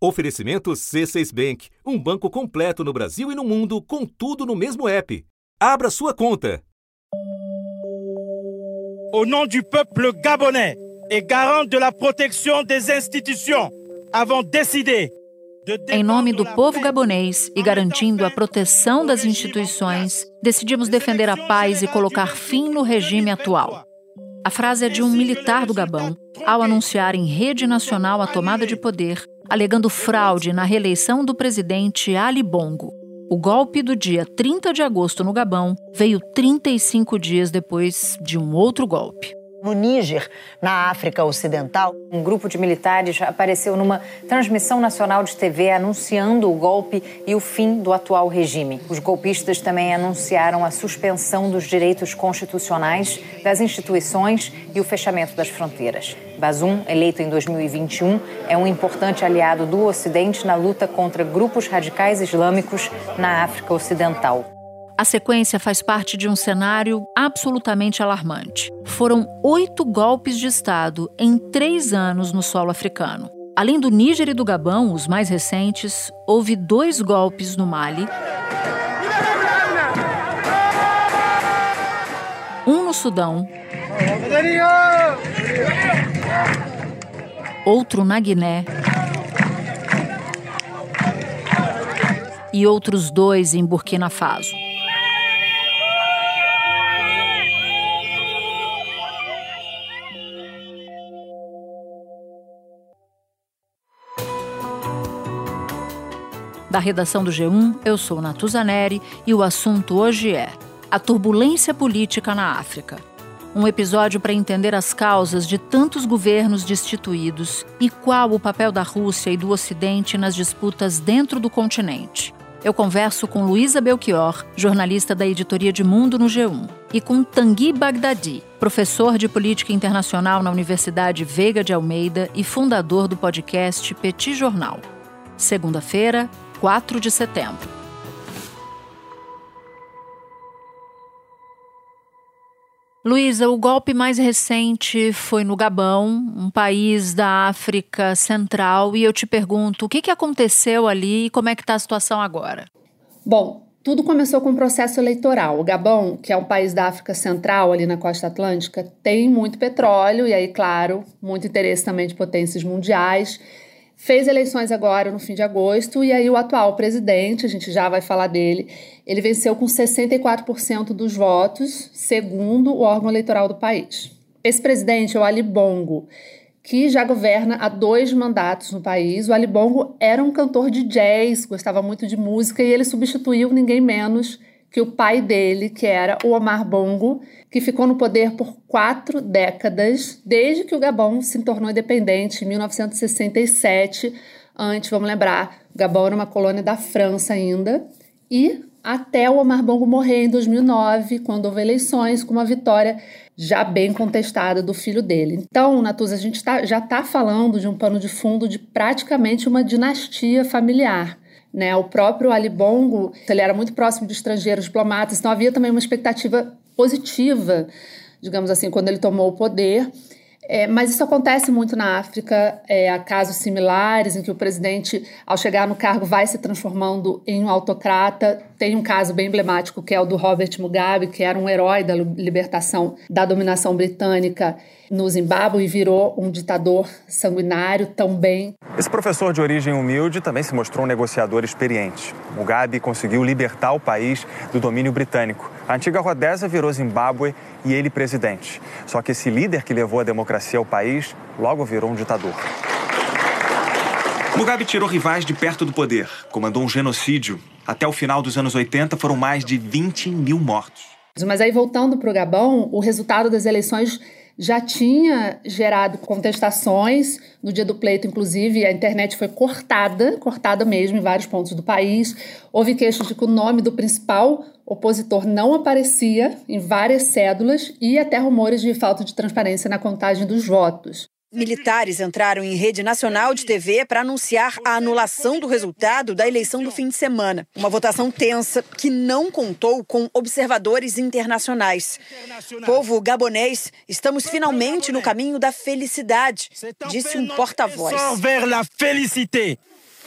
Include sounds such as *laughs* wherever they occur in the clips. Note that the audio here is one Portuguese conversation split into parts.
Oferecimento C6 Bank, um banco completo no Brasil e no mundo, com tudo no mesmo app. Abra sua conta. Au nom du peuple gabonais et garant de la protection des institutions, avons décidé em nome do povo gabonês e garantindo a proteção das instituições, decidimos defender a paz e colocar fim no regime atual. A frase é de um militar do Gabão, ao anunciar em rede nacional a tomada de poder, alegando fraude na reeleição do presidente Ali Bongo. O golpe do dia 30 de agosto no Gabão veio 35 dias depois de um outro golpe. No Níger, na África Ocidental, um grupo de militares apareceu numa transmissão nacional de TV anunciando o golpe e o fim do atual regime. Os golpistas também anunciaram a suspensão dos direitos constitucionais, das instituições e o fechamento das fronteiras. Bazoum, eleito em 2021, é um importante aliado do Ocidente na luta contra grupos radicais islâmicos na África Ocidental. A sequência faz parte de um cenário absolutamente alarmante. Foram oito golpes de Estado em três anos no solo africano. Além do Níger e do Gabão, os mais recentes, houve dois golpes no Mali. Um no Sudão. Outro na Guiné. E outros dois em Burkina Faso. Da redação do G1, eu sou Natuzaneri e o assunto hoje é a turbulência política na África. Um episódio para entender as causas de tantos governos destituídos e qual o papel da Rússia e do Ocidente nas disputas dentro do continente. Eu converso com Luísa Belchior, jornalista da editoria de Mundo no G1, e com Tanguy Bagdadi, professor de política internacional na Universidade Veiga de Almeida e fundador do podcast Petit Jornal. Segunda-feira, 4 de setembro. Luísa, o golpe mais recente foi no Gabão, um país da África Central, e eu te pergunto, o que, que aconteceu ali e como é que está a situação agora? Bom, tudo começou com um processo eleitoral. O Gabão, que é um país da África Central, ali na costa atlântica, tem muito petróleo e aí, claro, muito interesse também de potências mundiais fez eleições agora no fim de agosto e aí o atual presidente, a gente já vai falar dele, ele venceu com 64% dos votos, segundo o órgão eleitoral do país. Esse presidente é o Ali Bongo, que já governa há dois mandatos no país. O Ali Bongo era um cantor de jazz, gostava muito de música e ele substituiu ninguém menos que o pai dele, que era o Omar Bongo, que ficou no poder por quatro décadas, desde que o Gabão se tornou independente em 1967. Antes, vamos lembrar, o Gabão era uma colônia da França ainda. E até o Omar Bongo morrer em 2009, quando houve eleições, com uma vitória já bem contestada do filho dele. Então, Natuza, a gente tá, já está falando de um pano de fundo de praticamente uma dinastia familiar. Né? O próprio Ali Bongo, ele era muito próximo de estrangeiros diplomatas, então havia também uma expectativa positiva, digamos assim, quando ele tomou o poder. É, mas isso acontece muito na África, é, há casos similares em que o presidente, ao chegar no cargo, vai se transformando em um autocrata. Tem um caso bem emblemático que é o do Robert Mugabe, que era um herói da libertação da dominação britânica no Zimbábue e virou um ditador sanguinário também. Esse professor de origem humilde também se mostrou um negociador experiente. Mugabe conseguiu libertar o país do domínio britânico. A antiga Rodésia virou Zimbábue e ele presidente. Só que esse líder que levou a democracia ao país logo virou um ditador. Mugabe tirou rivais de perto do poder, comandou um genocídio. Até o final dos anos 80 foram mais de 20 mil mortos. Mas aí, voltando para o Gabão, o resultado das eleições já tinha gerado contestações. No dia do pleito, inclusive, a internet foi cortada, cortada mesmo em vários pontos do país. Houve queixas de que o nome do principal opositor não aparecia em várias cédulas e até rumores de falta de transparência na contagem dos votos. Militares entraram em rede nacional de TV para anunciar a anulação do resultado da eleição do fim de semana. Uma votação tensa que não contou com observadores internacionais. Povo gabonês, estamos finalmente no caminho da felicidade, disse um porta-voz.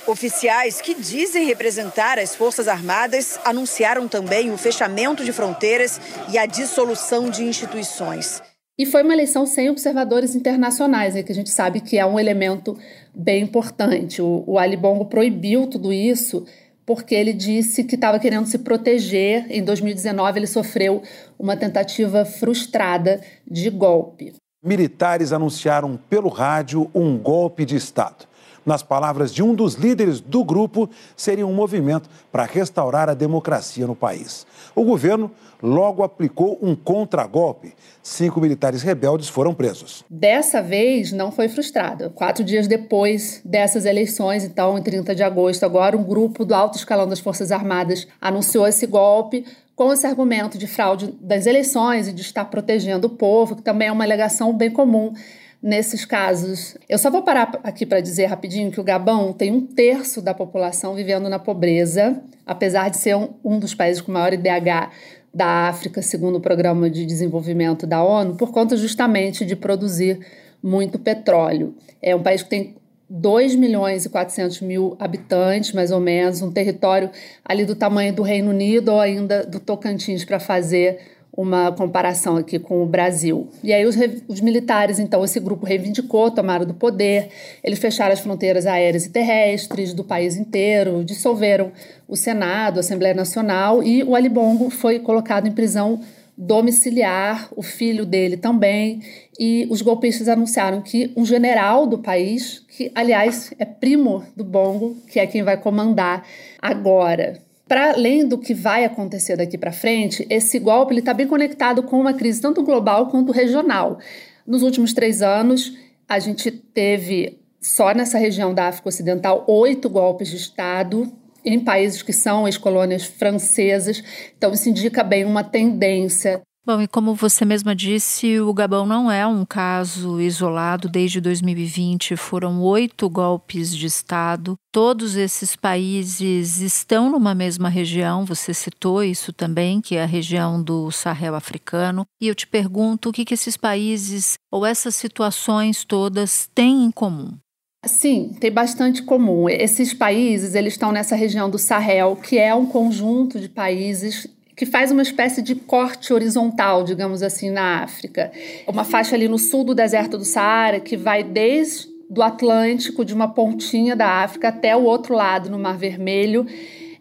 Oficiais que dizem representar as Forças Armadas anunciaram também o fechamento de fronteiras e a dissolução de instituições. E foi uma eleição sem observadores internacionais, né, que a gente sabe que é um elemento bem importante. O, o Ali Bongo proibiu tudo isso porque ele disse que estava querendo se proteger. Em 2019, ele sofreu uma tentativa frustrada de golpe. Militares anunciaram pelo rádio um golpe de Estado. Nas palavras de um dos líderes do grupo, seria um movimento para restaurar a democracia no país. O governo logo aplicou um contragolpe. Cinco militares rebeldes foram presos. Dessa vez não foi frustrado. Quatro dias depois dessas eleições, então, em 30 de agosto, agora um grupo do alto escalão das Forças Armadas anunciou esse golpe com esse argumento de fraude das eleições e de estar protegendo o povo, que também é uma alegação bem comum nesses casos. Eu só vou parar aqui para dizer rapidinho que o Gabão tem um terço da população vivendo na pobreza, apesar de ser um, um dos países com maior IDH da África, segundo o Programa de Desenvolvimento da ONU, por conta justamente de produzir muito petróleo. É um país que tem 2 milhões e 400 mil habitantes, mais ou menos, um território ali do tamanho do Reino Unido ou ainda do Tocantins para fazer uma comparação aqui com o Brasil. E aí os, os, militares, então, esse grupo reivindicou, tomaram do poder, eles fecharam as fronteiras aéreas e terrestres do país inteiro, dissolveram o Senado, a Assembleia Nacional e o Ali Bongo foi colocado em prisão domiciliar, o filho dele também, e os golpistas anunciaram que um general do país, que aliás é primo do Bongo, que é quem vai comandar agora, para além do que vai acontecer daqui para frente, esse golpe está bem conectado com uma crise tanto global quanto regional. Nos últimos três anos, a gente teve só nessa região da África Ocidental oito golpes de Estado em países que são ex-colônias francesas. Então, isso indica bem uma tendência Bom, e como você mesma disse, o Gabão não é um caso isolado. Desde 2020 foram oito golpes de Estado. Todos esses países estão numa mesma região, você citou isso também, que é a região do Sahel africano. E eu te pergunto o que, que esses países ou essas situações todas têm em comum? Sim, tem bastante comum. Esses países, eles estão nessa região do Sahel, que é um conjunto de países que faz uma espécie de corte horizontal, digamos assim, na África. Uma faixa ali no sul do deserto do Saara que vai desde do Atlântico, de uma pontinha da África até o outro lado, no Mar Vermelho.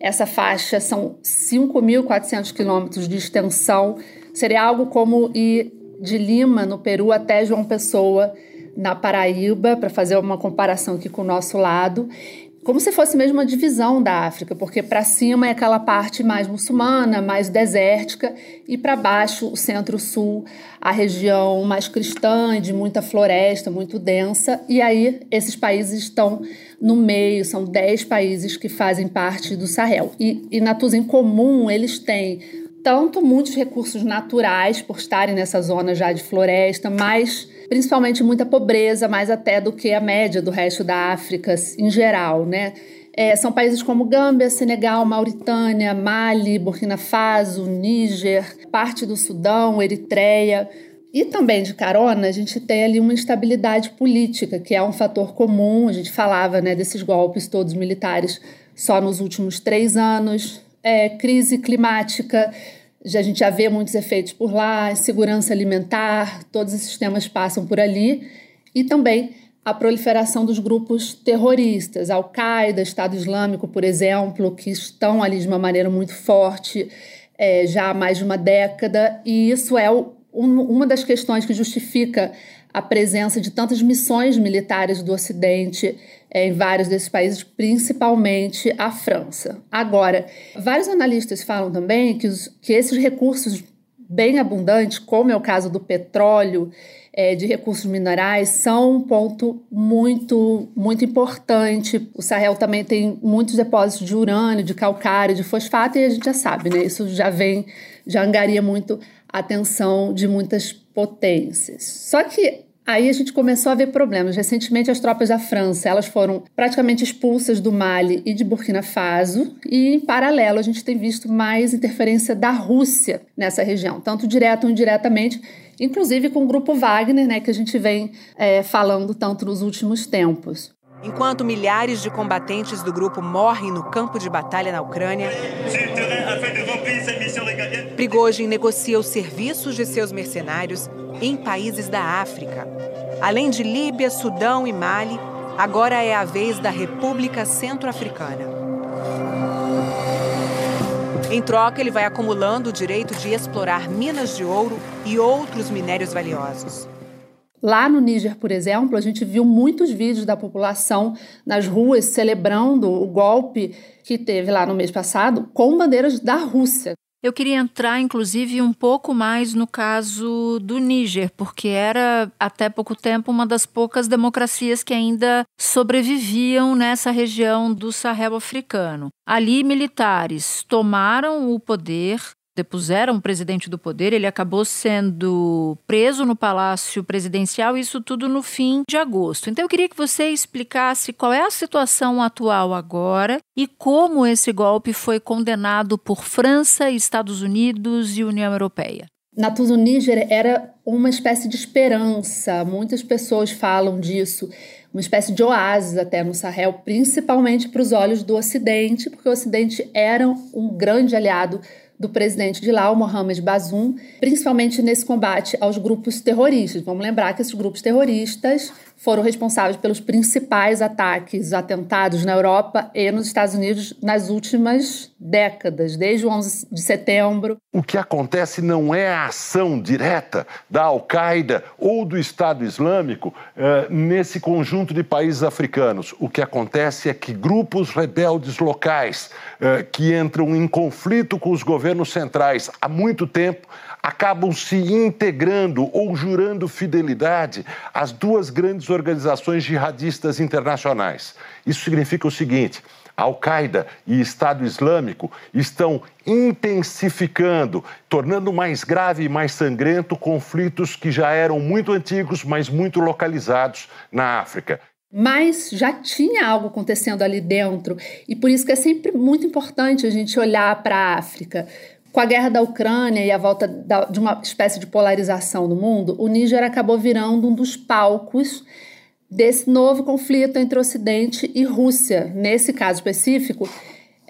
Essa faixa são 5.400 quilômetros de extensão. Seria algo como ir de Lima, no Peru, até João Pessoa, na Paraíba, para fazer uma comparação aqui com o nosso lado como se fosse mesmo uma divisão da África, porque para cima é aquela parte mais muçulmana, mais desértica, e para baixo, o centro-sul, a região mais cristã, de muita floresta, muito densa. E aí, esses países estão no meio, são 10 países que fazem parte do Sahel. E, e na Tusa, em comum, eles têm tanto muitos recursos naturais, por estarem nessa zona já de floresta, mas principalmente muita pobreza, mais até do que a média do resto da África em geral, né? É, são países como Gâmbia, Senegal, Mauritânia, Mali, Burkina Faso, Níger, parte do Sudão, Eritreia. E também de carona, a gente tem ali uma instabilidade política, que é um fator comum. A gente falava né, desses golpes todos militares só nos últimos três anos. É, crise climática, já, a gente já vê muitos efeitos por lá, segurança alimentar, todos esses temas passam por ali. E também a proliferação dos grupos terroristas, Al-Qaeda, Estado Islâmico, por exemplo, que estão ali de uma maneira muito forte é, já há mais de uma década. E isso é o, um, uma das questões que justifica a presença de tantas missões militares do Ocidente em vários desses países, principalmente a França. Agora, vários analistas falam também que, os, que esses recursos bem abundantes, como é o caso do petróleo, é, de recursos minerais, são um ponto muito, muito importante. O Sahel também tem muitos depósitos de urânio, de calcário, de fosfato, e a gente já sabe, né? Isso já vem, já angaria muito a atenção de muitas potências. Só que Aí a gente começou a ver problemas. Recentemente, as tropas da França elas foram praticamente expulsas do Mali e de Burkina Faso, e em paralelo a gente tem visto mais interferência da Rússia nessa região, tanto direto ou indiretamente, inclusive com o grupo Wagner, né, que a gente vem é, falando tanto nos últimos tempos. Enquanto milhares de combatentes do grupo morrem no campo de batalha na Ucrânia, Prigozhin negocia os serviços de seus mercenários em países da África. Além de Líbia, Sudão e Mali, agora é a vez da República Centro-Africana. Em troca, ele vai acumulando o direito de explorar minas de ouro e outros minérios valiosos. Lá no Níger, por exemplo, a gente viu muitos vídeos da população nas ruas celebrando o golpe que teve lá no mês passado com bandeiras da Rússia. Eu queria entrar, inclusive, um pouco mais no caso do Níger, porque era até pouco tempo uma das poucas democracias que ainda sobreviviam nessa região do Sahel africano. Ali, militares tomaram o poder depuseram o presidente do poder, ele acabou sendo preso no Palácio Presidencial, isso tudo no fim de agosto. Então eu queria que você explicasse qual é a situação atual agora e como esse golpe foi condenado por França, Estados Unidos e União Europeia. Natuza Níger era uma espécie de esperança, muitas pessoas falam disso, uma espécie de oásis até no Sahel, principalmente para os olhos do Ocidente, porque o Ocidente era um grande aliado do presidente de lá, o Mohamed Bazoum, principalmente nesse combate aos grupos terroristas. Vamos lembrar que esses grupos terroristas foram responsáveis pelos principais ataques, atentados na Europa e nos Estados Unidos nas últimas décadas, desde o 11 de setembro. O que acontece não é a ação direta da Al-Qaeda ou do Estado Islâmico uh, nesse conjunto de países africanos. O que acontece é que grupos rebeldes locais uh, que entram em conflito com os governos centrais há muito tempo acabam se integrando ou jurando fidelidade às duas grandes organizações jihadistas internacionais. Isso significa o seguinte: Al-Qaeda e Estado Islâmico estão intensificando, tornando mais grave e mais sangrento conflitos que já eram muito antigos, mas muito localizados na África. Mas já tinha algo acontecendo ali dentro, e por isso que é sempre muito importante a gente olhar para a África, com a guerra da Ucrânia e a volta da, de uma espécie de polarização no mundo, o Níger acabou virando um dos palcos desse novo conflito entre Ocidente e Rússia. Nesse caso específico,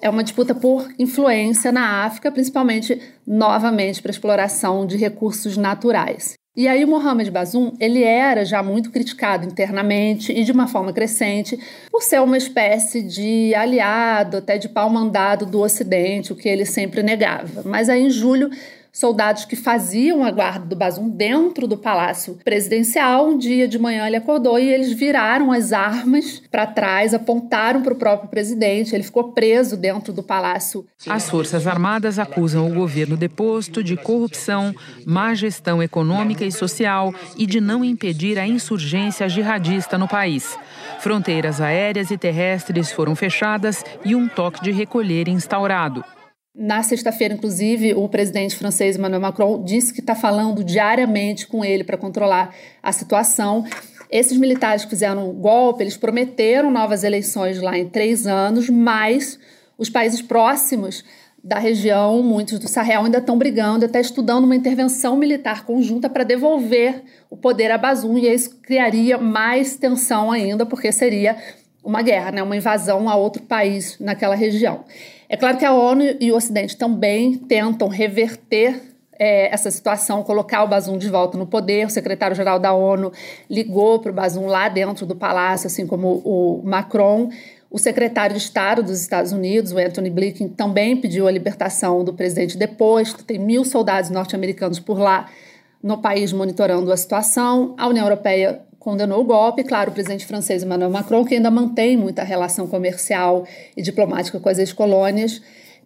é uma disputa por influência na África, principalmente novamente para exploração de recursos naturais. E aí Mohamed Bazoum, ele era já muito criticado internamente e de uma forma crescente por ser uma espécie de aliado, até de pau mandado do Ocidente, o que ele sempre negava. Mas aí em julho soldados que faziam a guarda do Bazum dentro do palácio presidencial. Um dia de manhã ele acordou e eles viraram as armas para trás, apontaram para o próprio presidente. Ele ficou preso dentro do palácio. As Forças Armadas acusam o governo deposto de corrupção, má gestão econômica e social e de não impedir a insurgência jihadista no país. Fronteiras aéreas e terrestres foram fechadas e um toque de recolher instaurado. Na sexta-feira, inclusive, o presidente francês Emmanuel Macron disse que está falando diariamente com ele para controlar a situação. Esses militares que fizeram o golpe, eles prometeram novas eleições lá em três anos, mas os países próximos da região, muitos do Sahel, ainda estão brigando, até estudando uma intervenção militar conjunta para devolver o poder a Bazoum, e isso criaria mais tensão ainda, porque seria uma guerra, né? uma invasão a outro país naquela região. É claro que a ONU e o Ocidente também tentam reverter é, essa situação, colocar o Bazum de volta no poder. O secretário-geral da ONU ligou para o Bazum lá dentro do palácio, assim como o Macron. O secretário de Estado dos Estados Unidos, o Anthony Blinken, também pediu a libertação do presidente deposto. Tem mil soldados norte-americanos por lá no país monitorando a situação. A União Europeia condenou o golpe. Claro, o presidente francês Emmanuel Macron, que ainda mantém muita relação comercial e diplomática com as ex-colônias,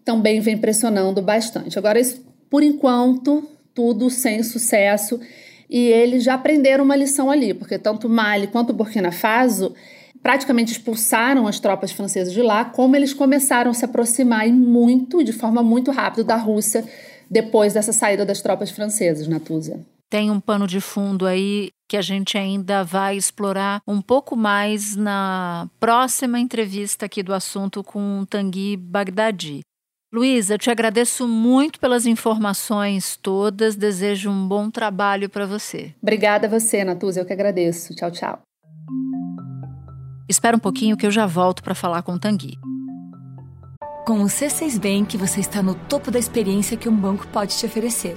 também vem pressionando bastante. Agora, isso, por enquanto, tudo sem sucesso. E eles já aprenderam uma lição ali, porque tanto Mali quanto Burkina Faso praticamente expulsaram as tropas francesas de lá, como eles começaram a se aproximar e muito, de forma muito rápida, da Rússia depois dessa saída das tropas francesas, Natuza tem um pano de fundo aí que a gente ainda vai explorar um pouco mais na próxima entrevista aqui do assunto com Tanguy Bagdadi. Luísa, eu te agradeço muito pelas informações todas, desejo um bom trabalho para você. Obrigada a você, Natuza, eu que agradeço. Tchau, tchau. Espera um pouquinho que eu já volto para falar com o Tanguy. Com o C6 Bank, você está no topo da experiência que um banco pode te oferecer.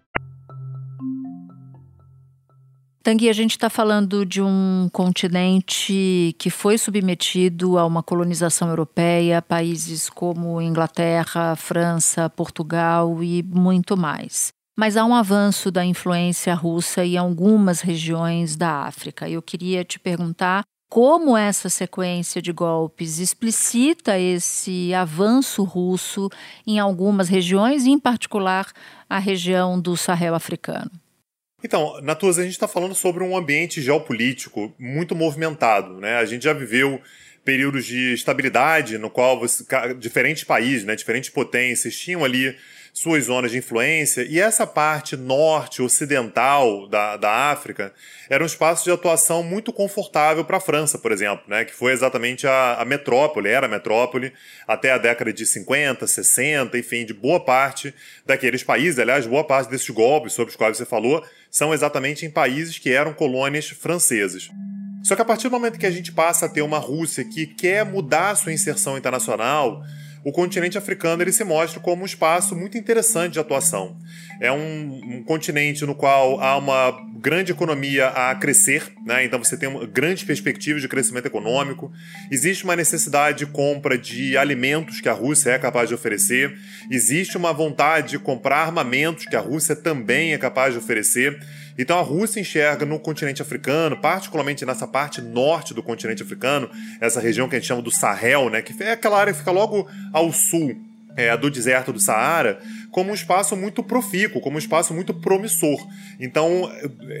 Tanguy, a gente está falando de um continente que foi submetido a uma colonização europeia, países como Inglaterra, França, Portugal e muito mais. Mas há um avanço da influência russa em algumas regiões da África. Eu queria te perguntar como essa sequência de golpes explicita esse avanço russo em algumas regiões, em particular a região do Sahel africano. Então, Natuza, a gente está falando sobre um ambiente geopolítico muito movimentado. Né? A gente já viveu períodos de estabilidade no qual você, diferentes países, né, diferentes potências tinham ali suas zonas de influência, e essa parte norte, ocidental da, da África era um espaço de atuação muito confortável para a França, por exemplo, né, que foi exatamente a, a metrópole, era a metrópole, até a década de 50, 60, enfim, de boa parte daqueles países, aliás, boa parte desses golpes sobre os quais você falou, são exatamente em países que eram colônias francesas. Só que a partir do momento que a gente passa a ter uma Rússia que quer mudar sua inserção internacional, o continente africano ele se mostra como um espaço muito interessante de atuação. É um, um continente no qual há uma grande economia a crescer, né? então você tem uma grande perspectiva de crescimento econômico. Existe uma necessidade de compra de alimentos que a Rússia é capaz de oferecer. Existe uma vontade de comprar armamentos que a Rússia também é capaz de oferecer. Então a Rússia enxerga no continente africano, particularmente nessa parte norte do continente africano, essa região que a gente chama do Sahel, né, que é aquela área que fica logo ao sul é, do deserto do Saara como um espaço muito profícuo, como um espaço muito promissor. Então,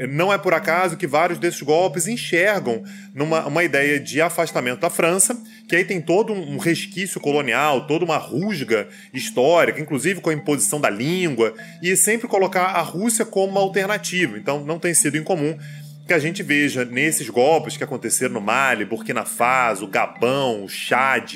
não é por acaso que vários desses golpes enxergam numa uma ideia de afastamento da França, que aí tem todo um resquício colonial, toda uma rusga histórica, inclusive com a imposição da língua, e sempre colocar a Rússia como uma alternativa. Então, não tem sido incomum que a gente veja nesses golpes que aconteceram no Mali, Burkina Faso, Gabão, Chad,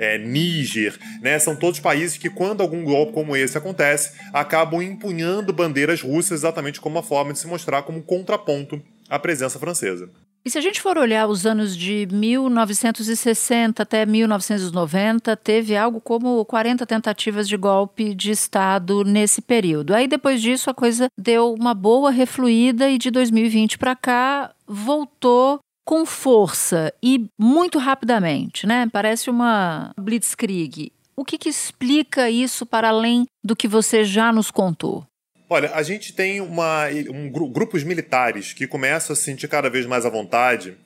é, Níger, né, são todos países que, quando algum golpe como esse acontece, acabam empunhando bandeiras russas exatamente como uma forma de se mostrar como contraponto à presença francesa. E se a gente for olhar os anos de 1960 até 1990, teve algo como 40 tentativas de golpe de Estado nesse período. Aí depois disso a coisa deu uma boa refluída e de 2020 para cá voltou com força e muito rapidamente, né? Parece uma blitzkrieg. O que, que explica isso para além do que você já nos contou? Olha, a gente tem uma, um, grupos militares que começam a se sentir cada vez mais à vontade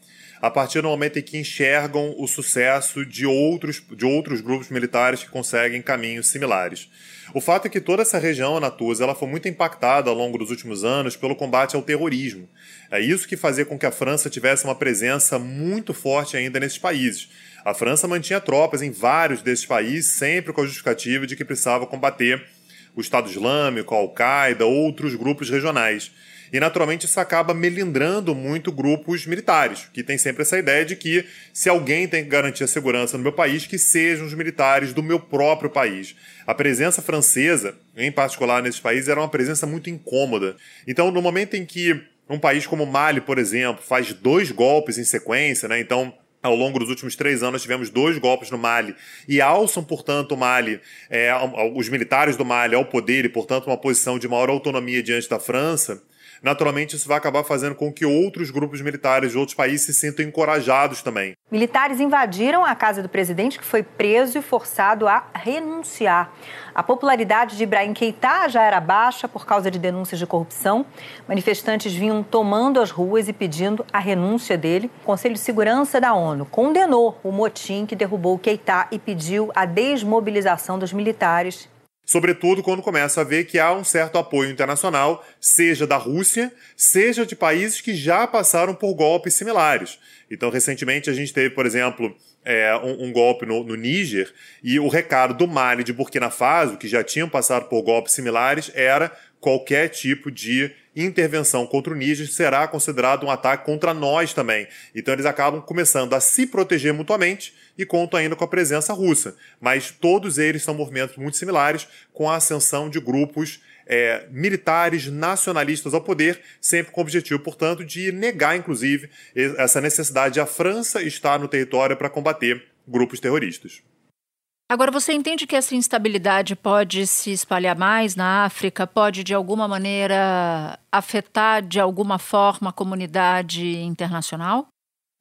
a partir do momento em que enxergam o sucesso de outros, de outros grupos militares que conseguem caminhos similares. O fato é que toda essa região, Natuza, ela foi muito impactada ao longo dos últimos anos pelo combate ao terrorismo. É isso que fazia com que a França tivesse uma presença muito forte ainda nesses países. A França mantinha tropas em vários desses países, sempre com a justificativa de que precisava combater o Estado Islâmico, a Al-Qaeda, outros grupos regionais. E naturalmente isso acaba melindrando muito grupos militares, que tem sempre essa ideia de que se alguém tem que garantir a segurança no meu país, que sejam os militares do meu próprio país. A presença francesa, em particular nesses países, era uma presença muito incômoda. Então, no momento em que um país como Mali, por exemplo, faz dois golpes em sequência, né? Então, ao longo dos últimos três anos, tivemos dois golpes no Mali. E alçam, portanto, o Mali, é, os militares do Mali ao poder e, portanto, uma posição de maior autonomia diante da França naturalmente isso vai acabar fazendo com que outros grupos militares de outros países se sintam encorajados também. Militares invadiram a casa do presidente, que foi preso e forçado a renunciar. A popularidade de Ibrahim Keita já era baixa por causa de denúncias de corrupção. Manifestantes vinham tomando as ruas e pedindo a renúncia dele. O Conselho de Segurança da ONU condenou o motim que derrubou Keita e pediu a desmobilização dos militares sobretudo quando começa a ver que há um certo apoio internacional, seja da Rússia, seja de países que já passaram por golpes similares. Então, recentemente, a gente teve, por exemplo, é, um, um, golpe no, no Níger, e o recado do Mali de Burkina Faso, que já tinham passado por golpes similares, era qualquer tipo de intervenção contra o Níger será considerado um ataque contra nós também. Então eles acabam começando a se proteger mutuamente e contam ainda com a presença russa. Mas todos eles são movimentos muito similares com a ascensão de grupos é, militares nacionalistas ao poder, sempre com o objetivo, portanto, de negar, inclusive, essa necessidade de a França estar no território para combater grupos terroristas. Agora, você entende que essa instabilidade pode se espalhar mais na África, pode de alguma maneira afetar de alguma forma a comunidade internacional?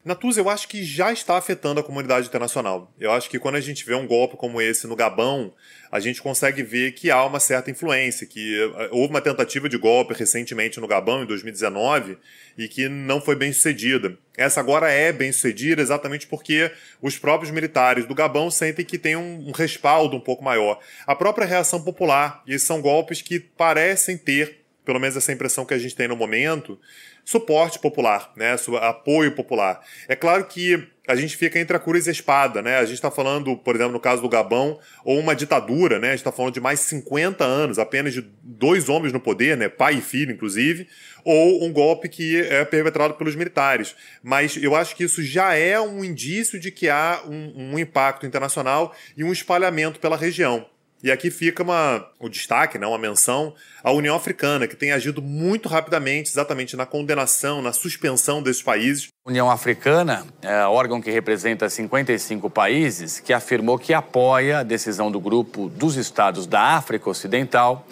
Natuza, eu acho que já está afetando a comunidade internacional. Eu acho que quando a gente vê um golpe como esse no Gabão, a gente consegue ver que há uma certa influência, que eh, houve uma tentativa de golpe recentemente no Gabão, em 2019, e que não foi bem sucedida. Essa agora é bem sucedida exatamente porque os próprios militares do Gabão sentem que tem um, um respaldo um pouco maior. A própria reação popular, e são golpes que parecem ter, pelo menos essa impressão que a gente tem no momento, suporte popular, né, apoio popular. É claro que a gente fica entre a cruz e a espada, né? A gente está falando, por exemplo, no caso do Gabão, ou uma ditadura, né? A gente está falando de mais 50 anos, apenas de dois homens no poder, né? Pai e filho, inclusive, ou um golpe que é perpetrado pelos militares. Mas eu acho que isso já é um indício de que há um, um impacto internacional e um espalhamento pela região. E aqui fica uma, o destaque, né, uma menção à União Africana, que tem agido muito rapidamente exatamente na condenação, na suspensão desses países. União Africana é órgão que representa 55 países, que afirmou que apoia a decisão do grupo dos estados da África Ocidental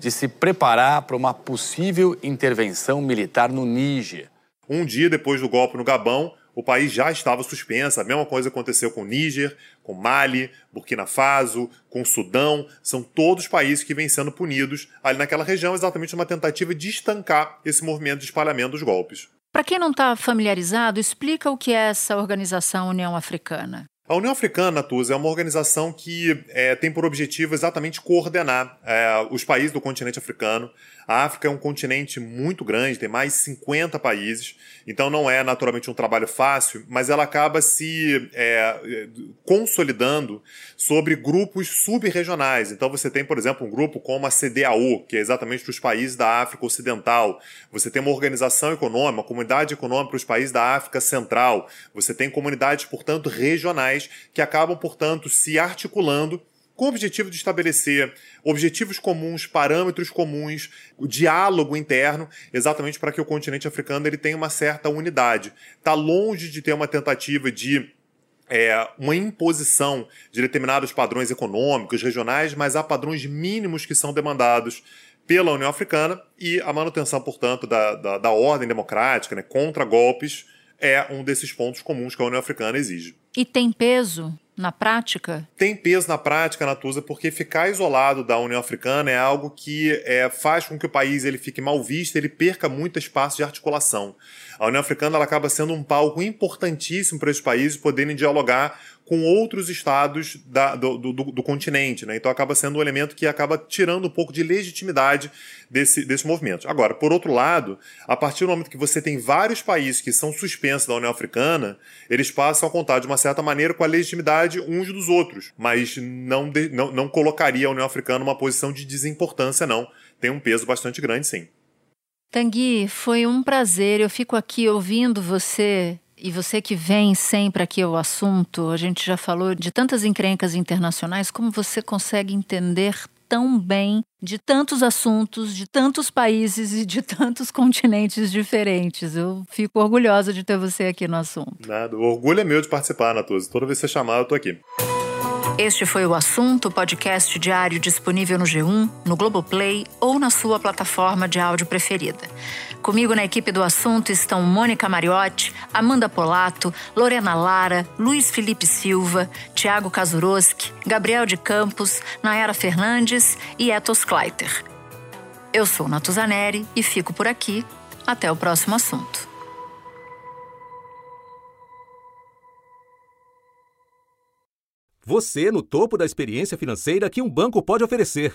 de se preparar para uma possível intervenção militar no Níger. Um dia depois do golpe no Gabão, o país já estava suspenso. A mesma coisa aconteceu com Níger, com Mali, Burkina Faso, com Sudão. São todos países que vêm sendo punidos ali naquela região, exatamente uma tentativa de estancar esse movimento de espalhamento dos golpes. Para quem não está familiarizado, explica o que é essa organização União Africana. A União Africana, Tuz, é uma organização que é, tem por objetivo exatamente coordenar é, os países do continente africano. A África é um continente muito grande, tem mais de 50 países, então não é naturalmente um trabalho fácil, mas ela acaba se é, consolidando sobre grupos subregionais. Então você tem, por exemplo, um grupo como a CDAO, que é exatamente para os países da África Ocidental. Você tem uma organização econômica, uma comunidade econômica para os países da África Central. Você tem comunidades, portanto, regionais que acabam, portanto, se articulando com o objetivo de estabelecer objetivos comuns, parâmetros comuns, o diálogo interno, exatamente para que o continente africano ele tenha uma certa unidade. Está longe de ter uma tentativa de é, uma imposição de determinados padrões econômicos, regionais, mas há padrões mínimos que são demandados pela União Africana e a manutenção, portanto, da, da, da ordem democrática né, contra golpes é um desses pontos comuns que a União Africana exige. E tem peso na prática? Tem peso na prática, Natuza, porque ficar isolado da União Africana é algo que é, faz com que o país ele fique mal visto, ele perca muito espaço de articulação. A União Africana ela acaba sendo um palco importantíssimo para esses países poderem dialogar com outros estados da, do, do, do, continente. Né? Então acaba sendo um elemento que acaba tirando um pouco de legitimidade desse, desse movimento. Agora, por outro lado, a partir do momento que você tem vários países que são suspensos da União Africana, eles passam a contar de uma certa maneira com a legitimidade uns dos outros, mas não, de, não, não colocaria a União Africana numa posição de desimportância, não. Tem um peso bastante grande, sim. Tanguy, foi um prazer. Eu fico aqui ouvindo você e você que vem sempre aqui ao assunto, a gente já falou de tantas encrencas internacionais, como você consegue entender tão bem de tantos assuntos, de tantos países e de tantos *laughs* continentes diferentes. Eu fico orgulhosa de ter você aqui no assunto. Nada, o orgulho é meu de participar, Natuza. Toda vez que você chamar, eu tô aqui. Este foi o assunto, podcast diário disponível no G1, no Globoplay ou na sua plataforma de áudio preferida. Comigo na equipe do assunto estão Mônica Mariotti, Amanda Polato, Lorena Lara, Luiz Felipe Silva, Tiago Kazuroski, Gabriel de Campos, Nayara Fernandes e Etos Kleiter. Eu sou Natuzaneri e fico por aqui. Até o próximo assunto. Você no topo da experiência financeira que um banco pode oferecer.